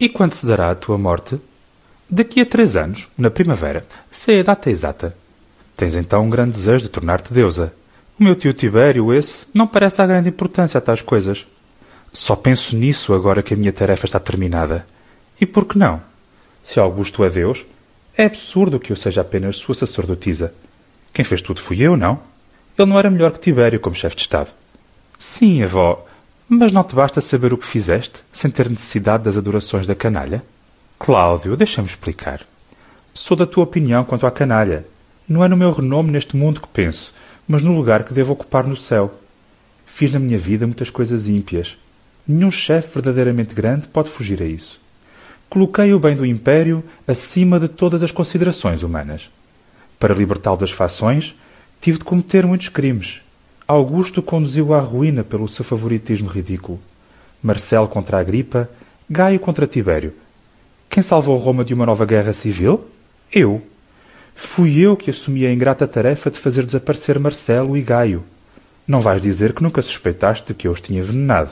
E quando se dará a tua morte? Daqui a três anos, na primavera. Sei a data exata. Tens então um grande desejo de tornar-te deusa. O meu tio Tibério, esse, não parece dar grande importância a tais coisas. Só penso nisso agora que a minha tarefa está terminada. E por que não? Se Augusto é Deus, é absurdo que eu seja apenas sua sacerdotisa. Quem fez tudo fui eu, não? Ele não era melhor que Tibério como chefe de Estado. Sim, avó, mas não te basta saber o que fizeste, sem ter necessidade das adorações da canalha? Cláudio, deixa-me explicar. Sou da tua opinião quanto à canalha. Não é no meu renome neste mundo que penso, mas no lugar que devo ocupar no céu. Fiz na minha vida muitas coisas ímpias. Nenhum chefe verdadeiramente grande pode fugir a isso. Coloquei o bem do império acima de todas as considerações humanas. Para libertá-lo das fações, tive de cometer muitos crimes. Augusto conduziu à ruína pelo seu favoritismo ridículo. Marcelo contra a Agripa, Gaio contra Tibério. Quem salvou Roma de uma nova guerra civil? Eu. Fui eu que assumi a ingrata tarefa de fazer desaparecer Marcelo e Gaio. Não vais dizer que nunca suspeitaste que eu os tinha envenenado.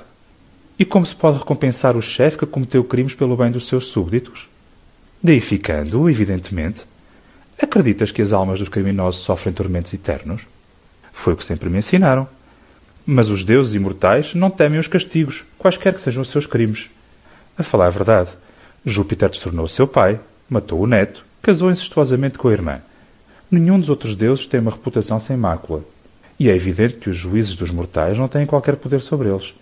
E como se pode recompensar o chefe que cometeu crimes pelo bem dos seus súbditos? Deificando, evidentemente. Acreditas que as almas dos criminosos sofrem tormentos eternos? Foi o que sempre me ensinaram. Mas os deuses imortais não temem os castigos, quaisquer que sejam os seus crimes. A falar a verdade, Júpiter destornou seu pai, matou o neto, casou incestuosamente com a irmã. Nenhum dos outros deuses tem uma reputação sem mácula. E é evidente que os juízes dos mortais não têm qualquer poder sobre eles.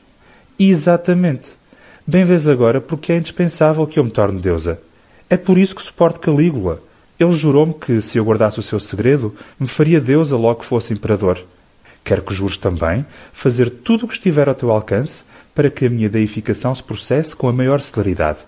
Exatamente. Bem vês agora porque é indispensável que eu me torne deusa. É por isso que suporto Calígula. Ele jurou-me que, se eu guardasse o seu segredo, me faria deusa logo que fosse imperador. Quero que jures também fazer tudo o que estiver ao teu alcance para que a minha deificação se processe com a maior celeridade.